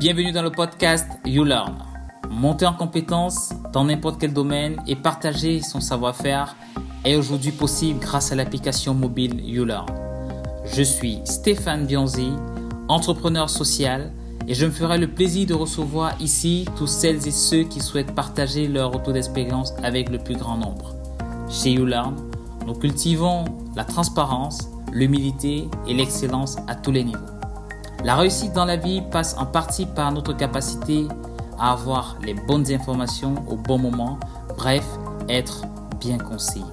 Bienvenue dans le podcast You Learn. Monter en compétences dans n'importe quel domaine et partager son savoir-faire est aujourd'hui possible grâce à l'application mobile You Learn. Je suis Stéphane Bianzi, entrepreneur social et je me ferai le plaisir de recevoir ici tous celles et ceux qui souhaitent partager leur retour d'expérience avec le plus grand nombre. Chez YouLearn, nous cultivons la transparence, l'humilité et l'excellence à tous les niveaux. La réussite dans la vie passe en partie par notre capacité à avoir les bonnes informations au bon moment, bref, être bien conseillé.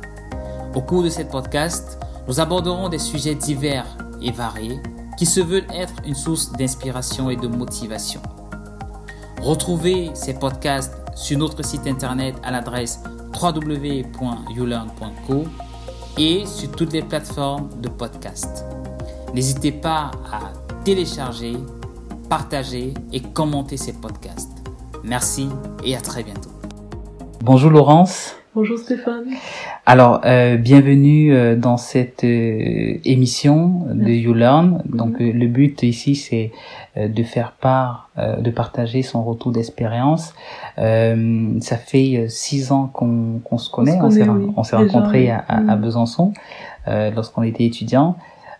Au cours de ce podcast, nous aborderons des sujets divers et variés qui se veulent être une source d'inspiration et de motivation. Retrouvez ces podcasts sur notre site internet à l'adresse www.youlearn.co et sur toutes les plateformes de podcast. N'hésitez pas à télécharger, partager et commenter ces podcasts. Merci et à très bientôt. Bonjour Laurence. Bonjour Stéphane. Alors, euh, bienvenue euh, dans cette euh, émission de You Learn. Donc, le but ici, c'est de faire part, de partager son retour d'expérience. ça fait six ans qu'on se connaît. On, s'est rencontrés à, à, mm. Besançon lorsqu'on était étudiant.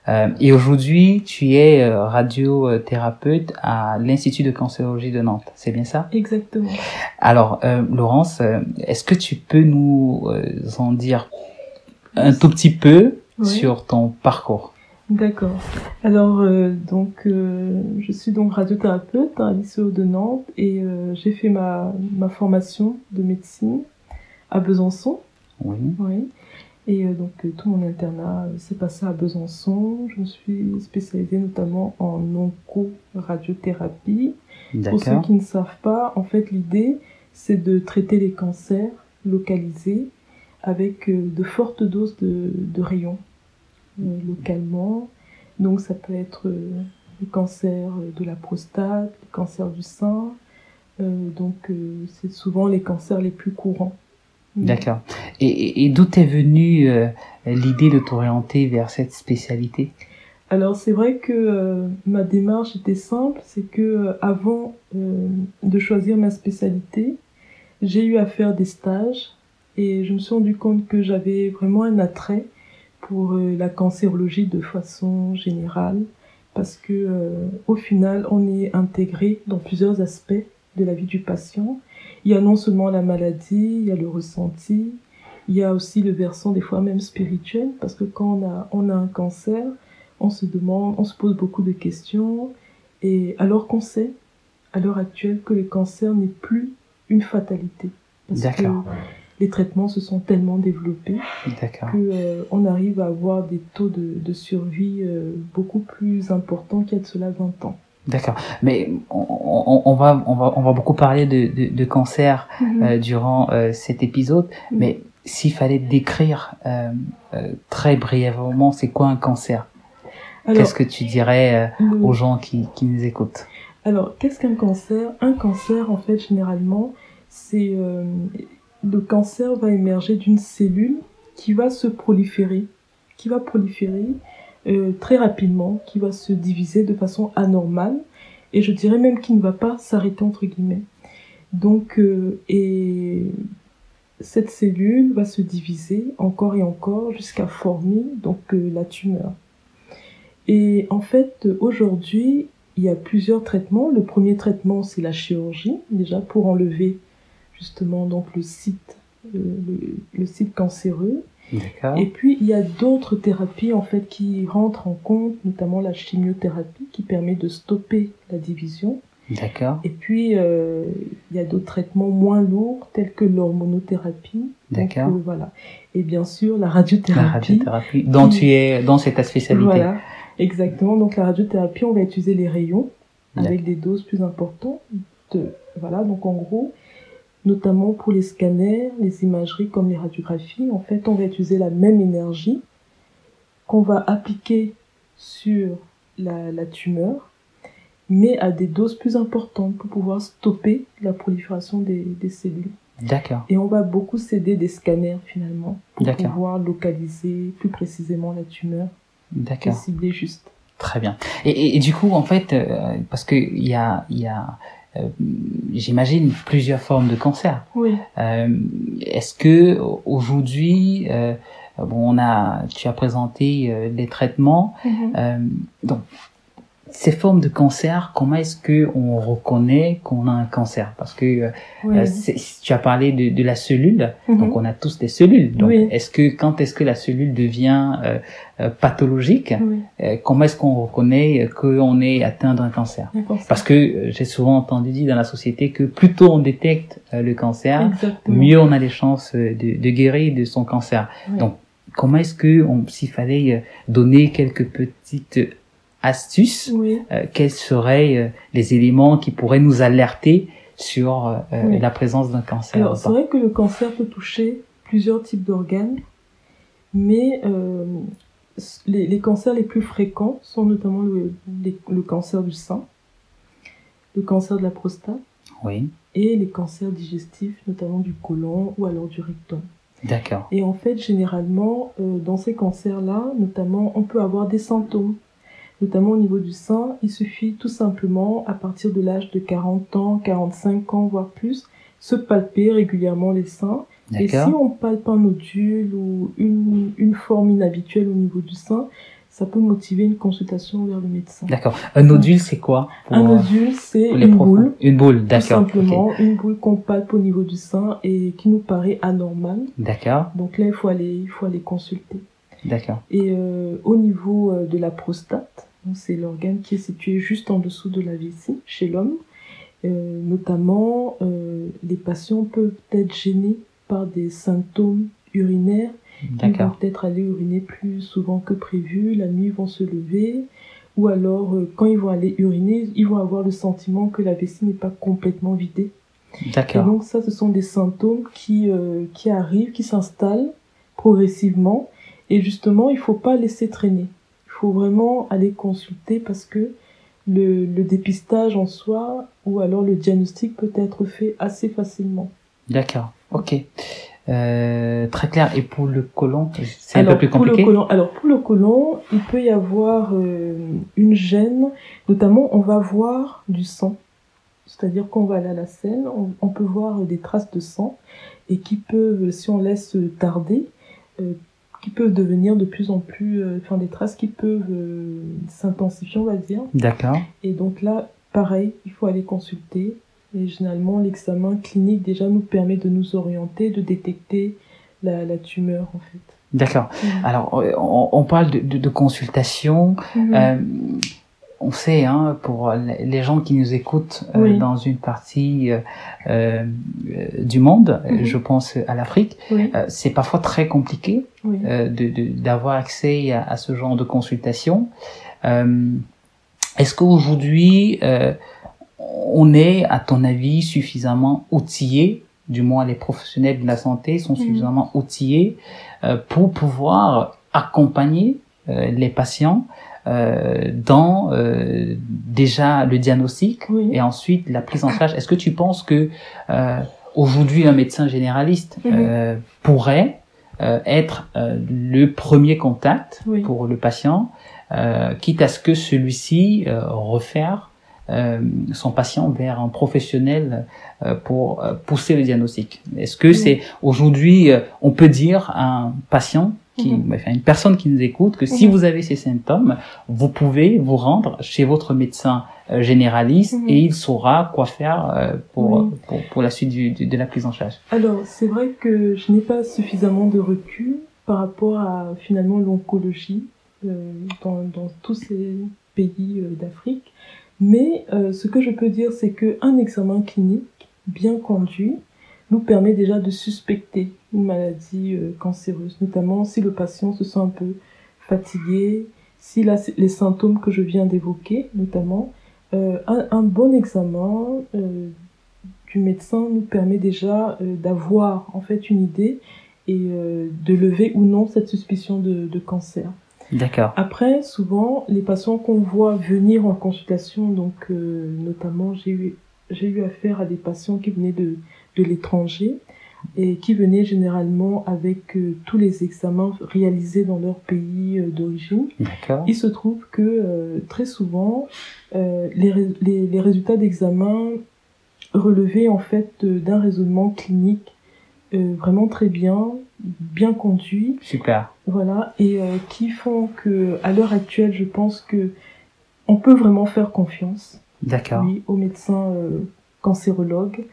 Euh, et aujourd'hui, tu es euh, radiothérapeute à l'Institut de cancérologie de Nantes. C'est bien ça? Exactement. Alors, euh, Laurence, est-ce que tu peux nous en dire un tout petit peu sur ton parcours? D'accord. Alors, donc, je suis donc radiothérapeute à l'ICO de Nantes et j'ai fait ma, ma formation de médecine à Besançon. Oui. Oui. Et euh, donc euh, tout mon internat euh, s'est passé à Besançon. Je me suis spécialisée notamment en onco-radiothérapie. Pour ceux qui ne savent pas, en fait l'idée c'est de traiter les cancers localisés avec de fortes doses de, de rayons localement. Donc ça peut être le cancer de la prostate, le cancer du sein. donc c'est souvent les cancers les plus courants. D'accord. Et, et d'où est venue euh, l'idée de t'orienter vers cette spécialité? Alors c'est vrai que euh, ma démarche était simple, c'est que euh, avant de choisir ma spécialité, j'ai eu à faire des stages et je me suis rendu compte que j'avais vraiment un attrait pour la cancérologie de façon générale parce que au final on est intégré dans plusieurs aspects de la vie du patient il y a non seulement la maladie, il y a le ressenti, il y a aussi le versant des fois même spirituel, parce que quand on a, on a un cancer, on se demande, on se pose beaucoup de questions, et alors qu'on sait, à l'heure actuelle, que le cancer n'est plus une fatalité. Parce que les traitements se sont tellement développés que euh, on arrive à avoir des taux de, de survie euh, beaucoup plus importants qu'il y a de cela 20 ans. D'accord. Mais on, on, va, on, va, on va beaucoup parler de, de, de cancer mhm. euh, durant euh, cet épisode, mhm. mais s'il fallait décrire euh, très brièvement, c'est quoi un cancer? Qu'est-ce que tu dirais euh, aux gens qui, qui nous écoutent? Alors, qu'est-ce qu'un cancer? Un cancer, en fait, généralement, c'est le cancer va émerger d'une cellule qui va se proliférer, qui va proliférer euh, très rapidement, qui va se diviser de façon anormale, et je dirais même qu'il ne va pas s'arrêter entre guillemets. Donc, euh, et cette cellule va se diviser encore et encore jusqu'à former donc euh, la tumeur. Et en fait, aujourd'hui, il y a plusieurs traitements. Le premier traitement, c'est la chirurgie, déjà pour enlever justement donc le site, le site cancéreux. Et puis il y a d'autres thérapies en fait qui rentrent en compte, notamment la chimiothérapie qui permet de stopper la division. D'accord. Et puis euh, il y a d'autres traitements moins lourds tels que l'hormonothérapie. D'accord. Euh, voilà. Et bien sûr la radiothérapie. La radiothérapie dont tu es dans cette spécialité. Voilà. Exactement. Donc la radiothérapie, on va utiliser les rayons avec des doses plus importantes. De, voilà. Donc en gros, notamment pour les scanners, les imageries comme les radiographies. En fait, on va utiliser la même énergie qu'on va appliquer sur la, tumeur, mais à des doses plus importantes pour pouvoir stopper la prolifération des, cellules. D'accord. Et on va beaucoup s'aider des scanners finalement pour pouvoir localiser plus précisément la tumeur. D'accord. cibler juste. Très bien. Et, et, du coup, en fait, euh, parce que il y a, il y a j'imagine plusieurs formes de cancer. Oui. Euh, Est-ce que aujourd'hui, euh, bon, on a, tu as présenté des traitements, Mhm. donc ces formes de cancer, comment est-ce que on reconnaît qu'on a un cancer? Parce que euh, Oui. euh, tu as parlé de, de la cellule, Mhm. donc on a tous des cellules. Donc Oui. est-ce que quand est-ce que la cellule devient euh, euh, pathologique Oui. euh, Comment est-ce qu'on reconnaît qu'on est atteint d'un cancer? Parce que j'ai souvent entendu dire dans la société que plus tôt on détecte le cancer, Exactement. mieux on a les chances de, de guérir de son cancer. Donc, comment est-ce que, s'il fallait donner quelques petites astuces, Oui. euh, quels seraient euh, les éléments qui pourraient nous alerter sur euh, Oui. la présence d'un cancer Alors, c'est vrai que le cancer peut toucher plusieurs types d'organes, mais les, les cancers les plus fréquents sont notamment le, les- le cancer du sein, le cancer de la prostate Oui, et les cancers digestifs, notamment du côlon ou alors du rectum. d'accord. Et en fait, généralement, dans ces cancers-là, notamment, on peut avoir des symptômes. Notamment au niveau du sein, il suffit tout simplement, à partir de l'âge de 40 ans, 45 ans, voire plus, se palper régulièrement les seins. Et si on palpe un nodule ou une, une forme inhabituelle au niveau du sein, ça peut motiver une consultation vers le médecin. D'accord. Un nodule, c'est quoi Un euh, nodule, c'est les une boule, Une boule, tout d'accord. ok. simplement, une boule qu'on palpe au niveau du sein et qui nous paraît anormale. D'accord, Donc là, il faut aller, il faut aller consulter. d'accord. Et euh, au niveau euh, de la prostate, c'est l'organe qui est situé juste en dessous de la vessie chez l'homme. Euh, notamment, euh, les patients peuvent être gênés par des symptômes urinaires. Ils vont peut-être aller uriner plus souvent que prévu, la nuit ils vont se lever, ou alors euh, quand ils vont aller uriner, ils vont avoir le sentiment que la vessie n'est pas complètement vidée. Et donc ça, ce sont des symptômes qui, qui arrivent, qui s'installent progressivement. Et justement, il faut pas laisser traîner. Faut vraiment aller consulter parce que le, le dépistage en soi ou alors le diagnostic peut être fait assez facilement. D'accord. Ok. Euh, très clair. Et pour le côlon, c'est un peu plus pour le compliqué? côlon, alors pour le côlon, il peut y avoir euh, une gêne, notamment on va voir du sang. C'est-à-dire qu'on va aller à la scène, on, on peut voir des traces de sang et qui peuvent, si on laisse tarder, euh, qui peuvent devenir de plus en plus, euh, enfin des traces qui peuvent euh, s'intensifier, on va dire. D'accord. Et donc là, pareil, il faut aller consulter. Et généralement, l'examen clinique déjà nous permet de nous orienter, de détecter la, la tumeur en fait. D'accord. Mhm. Alors, euh, on, on parle de, de, de consultation. Euh, on sait, hein, pour les gens qui nous écoutent euh, Oui. dans une partie euh, euh, du monde, Mhm. je pense à l'Afrique, oui, euh, c'est parfois très compliqué oui. de- de- d'avoir accès à, à ce genre de consultation. Est-ce qu'aujourd'hui, on est, à ton avis, suffisamment outillé, du moins les professionnels de la santé sont Mhm. suffisamment outillés pour pouvoir accompagner les patients euh, dans euh, déjà le diagnostic Oui. et ensuite la prise en charge. Est-ce que tu penses que euh, aujourd'hui un médecin généraliste Mhm. euh, pourrait euh, être euh, le premier contact Oui. pour le patient, euh, quitte à ce que celui-ci euh, refaire euh, son patient vers un professionnel euh, pour euh, pousser le diagnostic? Est-ce que Oui. c'est aujourd'hui, euh, on peut dire à un patient qui, Mhm. enfin, une personne qui nous écoute, que si Mhm. vous avez ces symptômes, vous pouvez vous rendre chez votre médecin euh, généraliste Mhm. et il saura quoi faire euh, pour, Oui. pour, pour la suite du, du- de la prise en charge. Alors, c'est vrai que je n'ai pas suffisamment de recul par rapport à finalement l'oncologie euh, dans, dans tous ces pays euh, d'Afrique. Mais euh, ce que je peux dire, c'est qu'un examen clinique bien conduit nous permet déjà de suspecter une maladie euh, cancéreuse, notamment si le patient se sent un peu fatigué, s'il a les symptômes que je viens d'évoquer, notamment. Euh, un, un bon examen euh, du médecin nous permet déjà euh, d'avoir en fait une idée et de lever ou non cette suspicion de, de cancer. D'accord. Après, souvent, les patients qu'on voit venir en consultation, donc notamment j'ai eu j'ai eu affaire à des patients qui venaient de, de l'étranger. Et qui venaient généralement avec euh, tous les examens réalisés dans leur pays euh, d'origine. Il se trouve que euh, très souvent, les, les, les, résultats d'examen relevaient en fait d'un raisonnement clinique vraiment très bien, bien conduit. Super. Voilà, et qui font que, à l'heure actuelle, je pense que on peut vraiment faire confiance. D'accord. Oui, aux médecins cancérologues euh,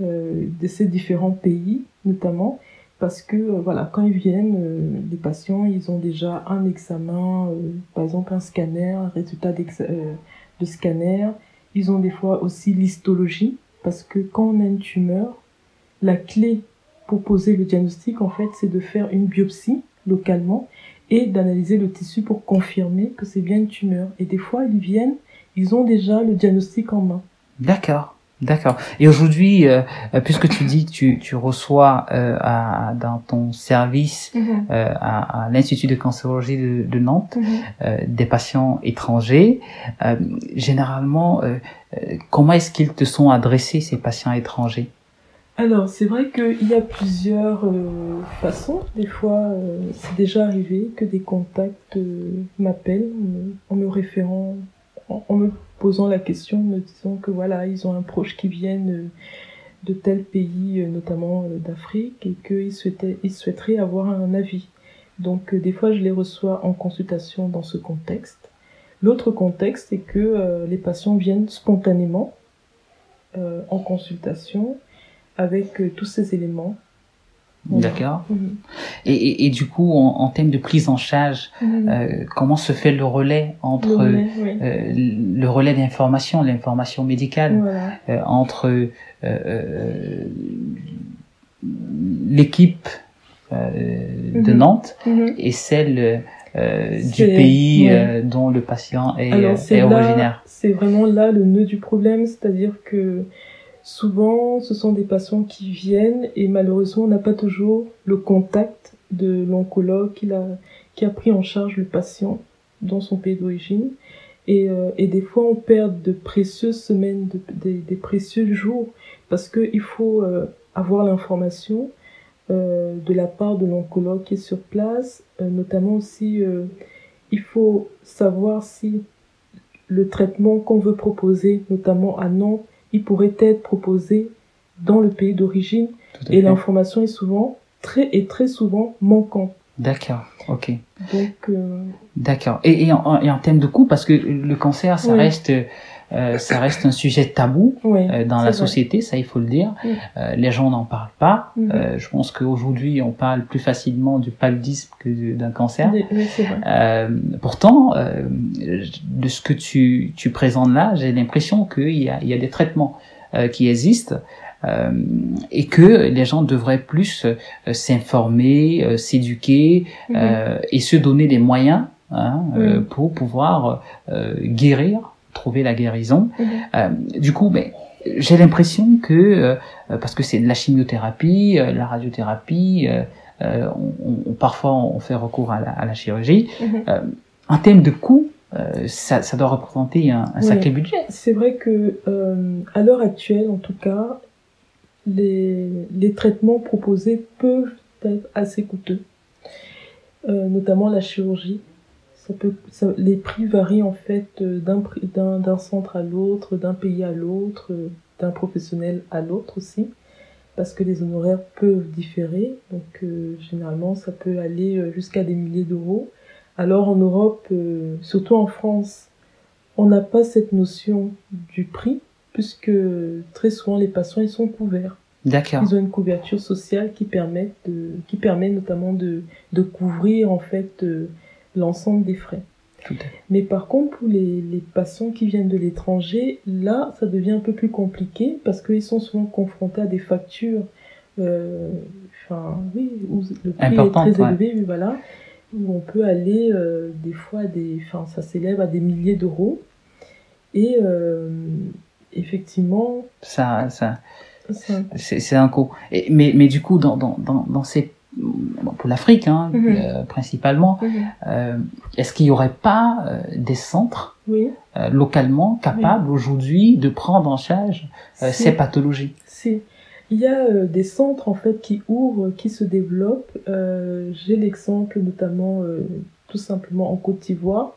de ces différents pays, notamment parce que euh, voilà, quand ils viennent, euh, les patients, ils ont déjà un examen, par exemple un scanner, un résultat de scanner. Ils ont des fois aussi l'histologie, parce que quand on a une tumeur, la clé pour poser le diagnostic, en fait, c'est de faire une biopsie localement et d'analyser le tissu pour confirmer que c'est bien une tumeur. Et des fois, ils viennent, ils ont déjà le diagnostic en main. D'accord. D'accord. Et aujourd'hui, euh, puisque tu dis que tu, tu reçois euh, à, dans ton service mhm. euh, à, à l'Institut de cancérologie de, de Nantes mhm. euh, des patients étrangers, généralement, comment est-ce qu'ils te sont adressés, ces patients étrangers? Alors, c'est vrai qu'il y a plusieurs façons. Des fois, c'est déjà arrivé que des contacts m'appellent en me référant, en me posant la question, me disant que voilà, ils ont un proche qui vient de tel pays, euh, notamment euh, d'Afrique, et qu'ils souhaitaient, ils souhaiteraient avoir un avis. Donc euh, des fois, je les reçois en consultation dans ce contexte. L'autre contexte est que les patients viennent spontanément en consultation avec tous ces éléments D'accord. Mhm. Et, et, du coup, en, en termes de prise en charge, mhm. euh, comment se fait le relais entre le relais, euh, le relais d'information, l'information médicale euh, entre l'équipe de. Nantes et celle du pays dont le patient est, est originaire C'est vraiment là le nœud du problème, c'est-à-dire que Souvent, ce sont des patients qui viennent et malheureusement, on n'a pas toujours le contact de l'oncologue qui a, pris en charge le patient dans son pays d'origine. Et, euh, et, des fois, on perd de précieuses semaines, de, des, précieux jours, parce qu'il faut euh, avoir l'information euh, de la part de l'oncologue qui est sur place. Euh, notamment aussi, il faut savoir si le traitement qu'on veut proposer, notamment à Nantes, il pourrait être proposé dans le pays d'origine et l'information est souvent très et très souvent manquante. D'accord, ok. Donc. Euh... D'accord. Et, et, en, et en termes de coût, parce que le cancer, ça reste euh, ça reste un sujet tabou euh, dans la société, ça il faut le dire. Euh, les gens n'en parlent pas. Euh, je pense qu'aujourd'hui on parle plus facilement du paludisme que d'un cancer. Euh, pourtant, de ce que tu, tu présentes là, j'ai l'impression qu'il y a, il y a des traitements qui existent. Euh, et que les gens devraient plus s'informer, s'éduquer mhm. et se donner des moyens hein, pour pouvoir guérir trouver la guérison. Mhm. Euh, du coup, ben, j'ai l'impression que, euh, parce que c'est de la chimiothérapie, euh, la radiothérapie, on, parfois on fait recours à la, chirurgie. Mhm. en termes de coûts, ça, ça, doit représenter un, sacré budget. C'est vrai que à l'heure actuelle, en tout cas, les, les traitements proposés peuvent être assez coûteux, notamment la chirurgie ça peut, les prix varient en fait euh, d'un, d'un, centre à l'autre, d'un pays à l'autre, euh, d'un professionnel à l'autre aussi, parce que les honoraires peuvent différer. Donc euh, généralement, ça peut aller jusqu'à des milliers d'euros. Alors en Europe, surtout en France, on n'a pas cette notion du prix, puisque très souvent les patients ils sont couverts. D'accord. Ils ont une couverture sociale qui permet de, qui permet notamment de, de couvrir en fait l'ensemble des frais. Mais par contre, pour les, les patients qui viennent de l'étranger, là, ça devient un peu plus compliqué parce qu'ils sont souvent confrontés à des factures, euh, enfin, oui, où le prix est très élevé, voilà, où on peut aller euh, des fois, des, enfin, ça s'élève à des milliers d'euros. Et euh, effectivement, ça, ça, c'est un coût. Et, mais, mais du coup, dans, dans, dans, dans ces pour l'Afrique hein, mhm. euh, principalement, mhm. euh, est-ce qu'il n'y aurait pas euh, des centres oui. localement capables aujourd'hui de prendre en charge ces pathologies? Si. Il y a des centres en fait qui ouvrent, qui se développent. J'ai l'exemple notamment tout simplement en Côte d'Ivoire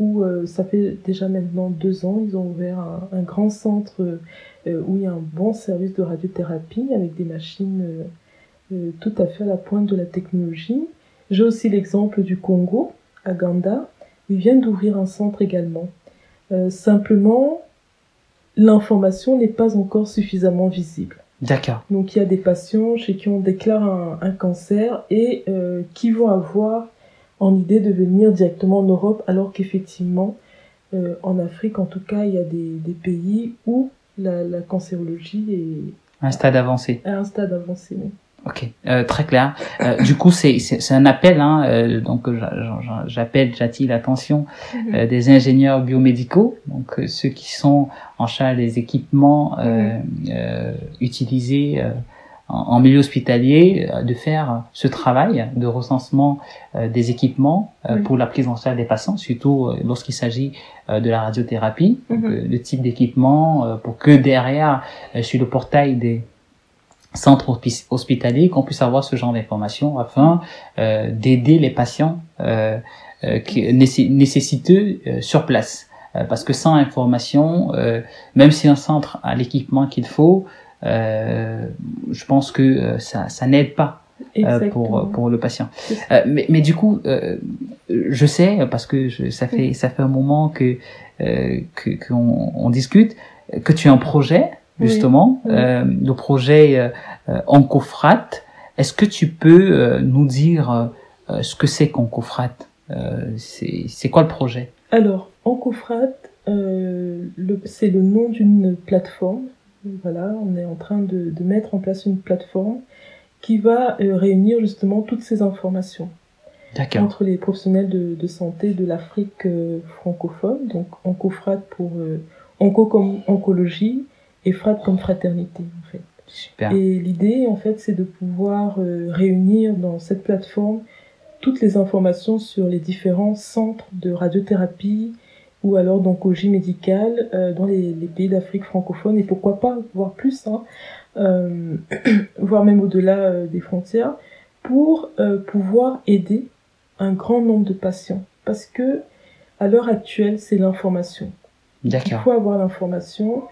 où ça fait déjà maintenant deux ans, ils ont ouvert un, un grand centre où il y a un bon service de radiothérapie avec des machines tout à fait à la pointe de la technologie. J'ai aussi l'exemple du Congo, à Ganda. Ils viennent d'ouvrir un centre également. Euh, simplement, l'information n'est pas encore suffisamment visible. D'accord. Donc il y a des patients chez qui on déclare un, cancer et euh, qui vont avoir en idée de venir directement en Europe alors qu'effectivement euh, en Afrique en tout cas il y a des, des pays où la, la cancérologie est un stade avancé. À un stade avancé. Oui. Ok, euh, très clair. Euh, du coup, c'est c'est un appel, hein, euh, donc j'appelle, j'attire l'attention mhm. euh, des ingénieurs biomédicaux, donc euh, ceux qui sont en charge des équipements mhm. utilisés en, en, milieu hospitalier, de faire ce travail de recensement des équipements pour la prise en charge des patients, surtout lorsqu'il s'agit de la radiothérapie, mhm. le type d'équipement, pour que derrière, sur le portail des centre hospitalier qu'on puisse avoir ce genre d'informations afin euh, d'aider les patients euh, euh, nécessiteux euh, sur place. Euh, parce que sans information, même si un centre a l'équipement qu'il faut, je pense que ça, ça n'aide pas pour pour le patient. mais, mais du coup, je sais parce que je, ça fait ça fait un moment que que qu'on on discute que tu as un projet justement, Euh, le projet euh, euh Oncofrat. Est-ce que tu peux euh, nous dire euh, ce que c'est qu'Oncofrat C'est quoi le projet? Alors, Oncofrat, c'est le nom d'une plateforme. Voilà, on est en train de, de, mettre en place une plateforme qui va réunir justement toutes ces informations entre les professionnels de, de santé de l'Afrique francophone, donc Oncofrat pour onco comme oncologie, et frappe comme fraternité en fait. Super. Et l'idée en fait c'est de pouvoir euh, réunir dans cette plateforme toutes les informations sur les différents centres de radiothérapie ou alors d'oncologie médicale euh, dans les, les pays d'Afrique francophone et pourquoi pas voir plus, hein, euh, voire même au-delà euh, des frontières, pour pouvoir aider un grand nombre de patients. Parce que à l'heure actuelle, c'est l'information. Il faut avoir l'information.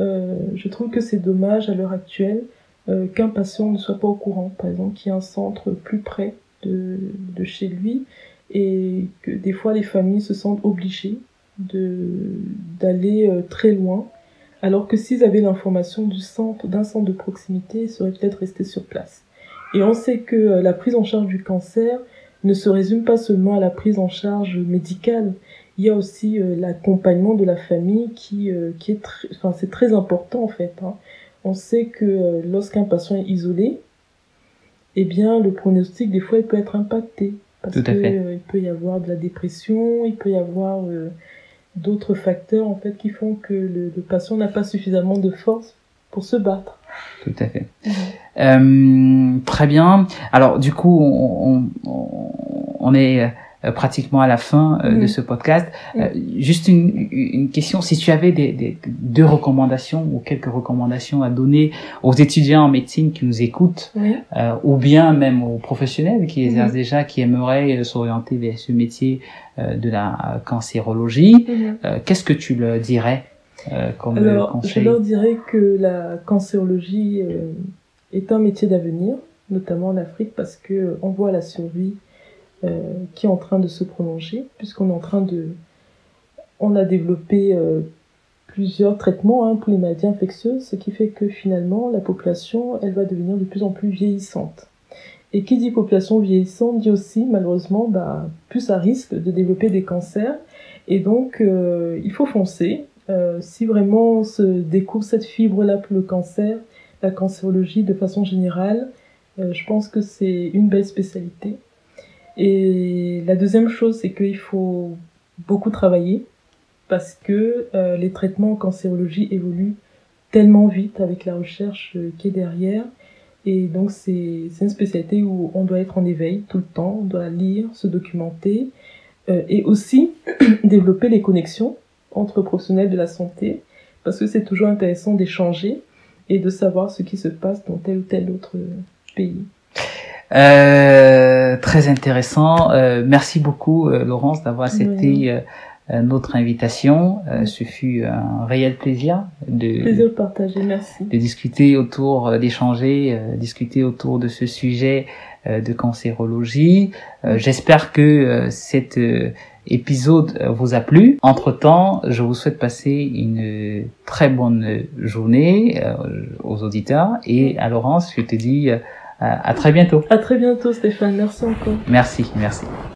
Euh, je trouve que c'est dommage à l'heure actuelle euh, qu'un patient ne soit pas au courant, par exemple, qu'il y ait un centre plus près de, chez lui et que des fois les familles se sentent obligées d'aller euh, très loin alors que s'ils avaient l'information du centre d'un centre de proximité ils seraient peut-être restés sur place. Et on sait que la prise en charge du cancer ne se résume pas seulement à la prise en charge médicale il y a aussi euh, l'accompagnement de la famille qui, euh, qui est très, enfin, c'est très important en fait. Hein. On sait que euh, lorsqu'un patient est isolé, eh bien, le pronostic, des fois, il peut être impacté. Parce à fait. il peut y avoir de la dépression, il peut y avoir d'autres facteurs, en fait, qui font que le, le patient n'a pas suffisamment de force pour se battre. Tout à fait. Euh, très bien. Alors, du coup, on, on, on est euh, pratiquement à la fin euh, de ce podcast. Euh, juste une, une, question, si tu avais des, des, deux recommandations ou quelques recommandations à donner aux étudiants en médecine qui nous écoutent, ou bien même aux professionnels qui exercent déjà, qui aimeraient s'orienter vers ce métier de la cancérologie, qu'est-ce que tu leur dirais comme Alors, conseil je leur dirais que la cancérologie est un métier d'avenir, notamment en Afrique, parce que on voit la survie euh, qui est en train de se prolonger, puisqu'on est en train de... On a développé euh, plusieurs traitements hein, pour les maladies infectieuses, ce qui fait que finalement, la population, elle va devenir de plus en plus vieillissante. Et qui dit population vieillissante dit aussi, malheureusement, bah, plus à risque de développer des cancers. Et donc, euh, il faut foncer. Euh, si vraiment on se découvre cette fibre-là pour le cancer, la cancérologie de façon générale, euh, je pense que c'est une belle spécialité. Et la deuxième chose, c'est qu'il faut beaucoup travailler parce que euh, les traitements en cancérologie évoluent tellement vite avec la recherche euh, qui est derrière. Et donc c'est une spécialité où on doit être en éveil tout le temps, on doit lire, se documenter euh, et aussi développer les connexions entre professionnels de la santé parce que c'est toujours intéressant d'échanger et de savoir ce qui se passe dans tel ou tel autre pays. Euh, très intéressant. Euh, merci beaucoup, euh, Laurence, d'avoir accepté euh, notre invitation. ce fut un réel plaisir de, plaisir. Merci. De discuter autour, d'échanger, discuter autour de ce sujet de cancérologie. J'espère que cet épisode vous a plu. Entre-temps, je vous souhaite passer une très bonne journée aux auditeurs et à Laurence, je te dis à très bientôt. À très bientôt Stéphane, merci encore. Merci, merci.